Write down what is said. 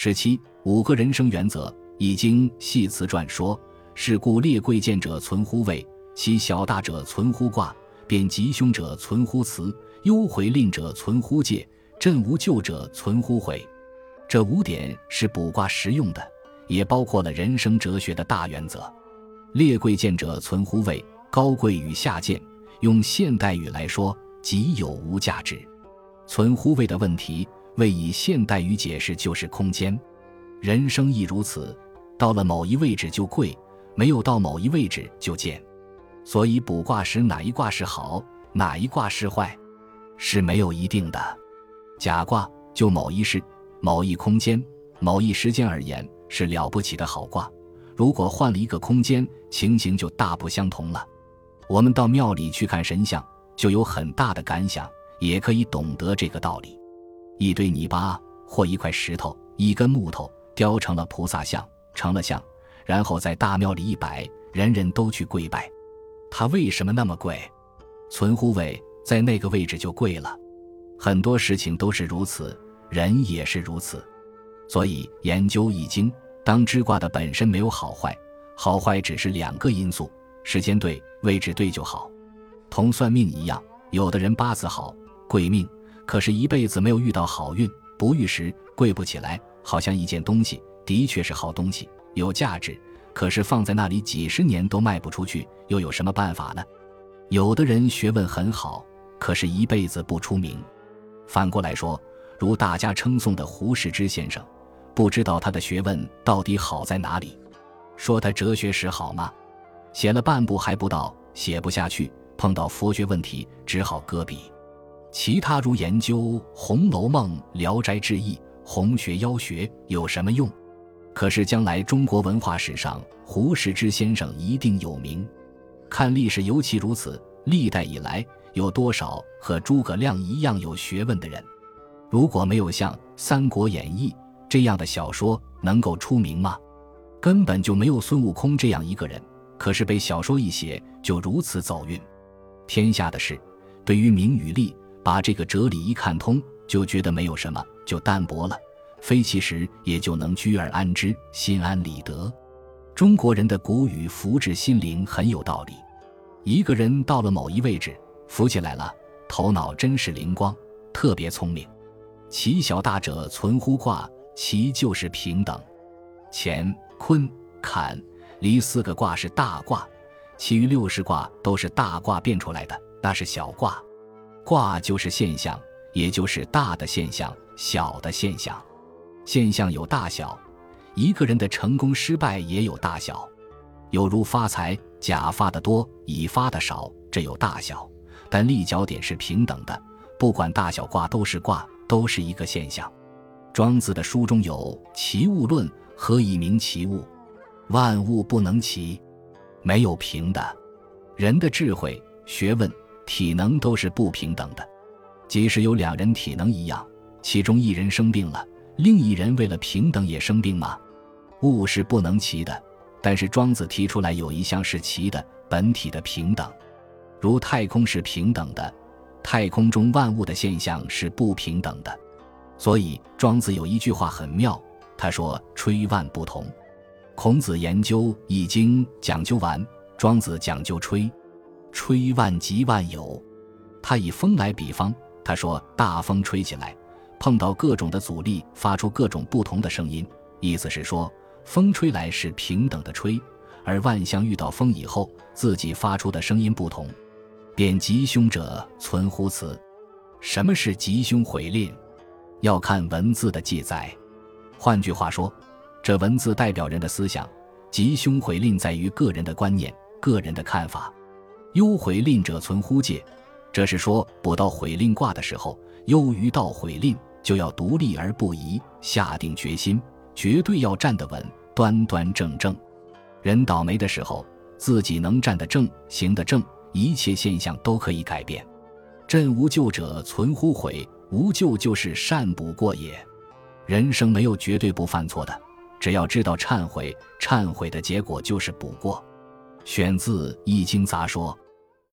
十七五个人生原则，《已经》系辞传说：“是故列贵贱者存乎位，其小大者存乎卦，变吉凶者存乎辞，忧回吝者存乎戒，震无咎者存乎悔。”这五点是卜卦实用的，也包括了人生哲学的大原则。列贵贱者存乎位，高贵与下贱，用现代语来说，即有无价值。存乎位的问题。为以现代语解释，就是空间，人生亦如此。到了某一位置就贵，没有到某一位置就贱。所以卜卦时哪一卦是好，哪一卦是坏，是没有一定的。甲卦就某一事、某一空间、某一时间而言是了不起的好卦。如果换了一个空间，情形就大不相同了。我们到庙里去看神像，就有很大的感想，也可以懂得这个道理。一堆泥巴或一块石头、一根木头雕成了菩萨像，成了像，然后在大庙里一摆，人人都去跪拜。它为什么那么贵？存乎位，在那个位置就贵了。很多事情都是如此，人也是如此。所以研究易经，当知卦的本身没有好坏，好坏只是两个因素：时间对、位置对就好。同算命一样，有的人八字好，贵命。可是，一辈子没有遇到好运，不遇时贵不起来。好像一件东西的确是好东西，有价值，可是放在那里几十年都卖不出去，又有什么办法呢？有的人学问很好，可是一辈子不出名。反过来说，如大家称颂的胡适之先生，不知道他的学问到底好在哪里。说他哲学史好吗？写了半部还不到，写不下去，碰到佛学问题只好搁笔。其他如研究《红楼梦》《聊斋志异》《红学妖学》有什么用？可是将来中国文化史上，胡适之先生一定有名。看历史尤其如此，历代以来有多少和诸葛亮一样有学问的人？如果没有像《三国演义》这样的小说能够出名吗？根本就没有孙悟空这样一个人。可是被小说一写，就如此走运。天下的事，对于名与利。把这个哲理一看通，就觉得没有什么，就淡薄了。非其时，也就能居而安之，心安理得。中国人的古语福至心灵很有道理。一个人到了某一位置，浮起来了，头脑真是灵光，特别聪明。其小大者存乎卦，其就是平等。乾、坤、坎、离四个卦是大卦，其余六十卦都是大卦变出来的，那是小卦。卦就是现象，也就是大的现象、小的现象。现象有大小，一个人的成功失败也有大小。有如发财，甲发的多，乙发的少，这有大小，但立脚点是平等的。不管大小卦都是卦，都是一个现象。庄子的书中有《齐物论》，何以名齐物？万物不能齐，没有平的。人的智慧、学问。体能都是不平等的，即使有两人体能一样，其中一人生病了，另一人为了平等也生病吗？物是不能齐的，但是庄子提出来有一项是齐的，本体的平等，如太空是平等的，太空中万物的现象是不平等的，所以庄子有一句话很妙，他说“吹万不同”。孔子研究《易经》讲究玩，庄子讲究吹。吹万即万有，他以风来比方。他说：“大风吹起来，碰到各种的阻力，发出各种不同的声音。意思是说，风吹来是平等的吹，而万象遇到风以后，自己发出的声音不同。贬吉凶者存乎此。什么是吉凶毁吝？要看文字的记载。换句话说，这文字代表人的思想。吉凶毁吝在于个人的观念、个人的看法。”忧悔吝者存乎戒，这是说卜到悔吝卦的时候，忧于到悔吝，就要独立而不移，下定决心，绝对要站得稳，端端正正。人倒霉的时候，自己能站得正，行得正，一切现象都可以改变。朕无咎者存乎悔，无咎就是善补过也。人生没有绝对不犯错的，只要知道忏悔，忏悔的结果就是补过。选自《易经杂说》。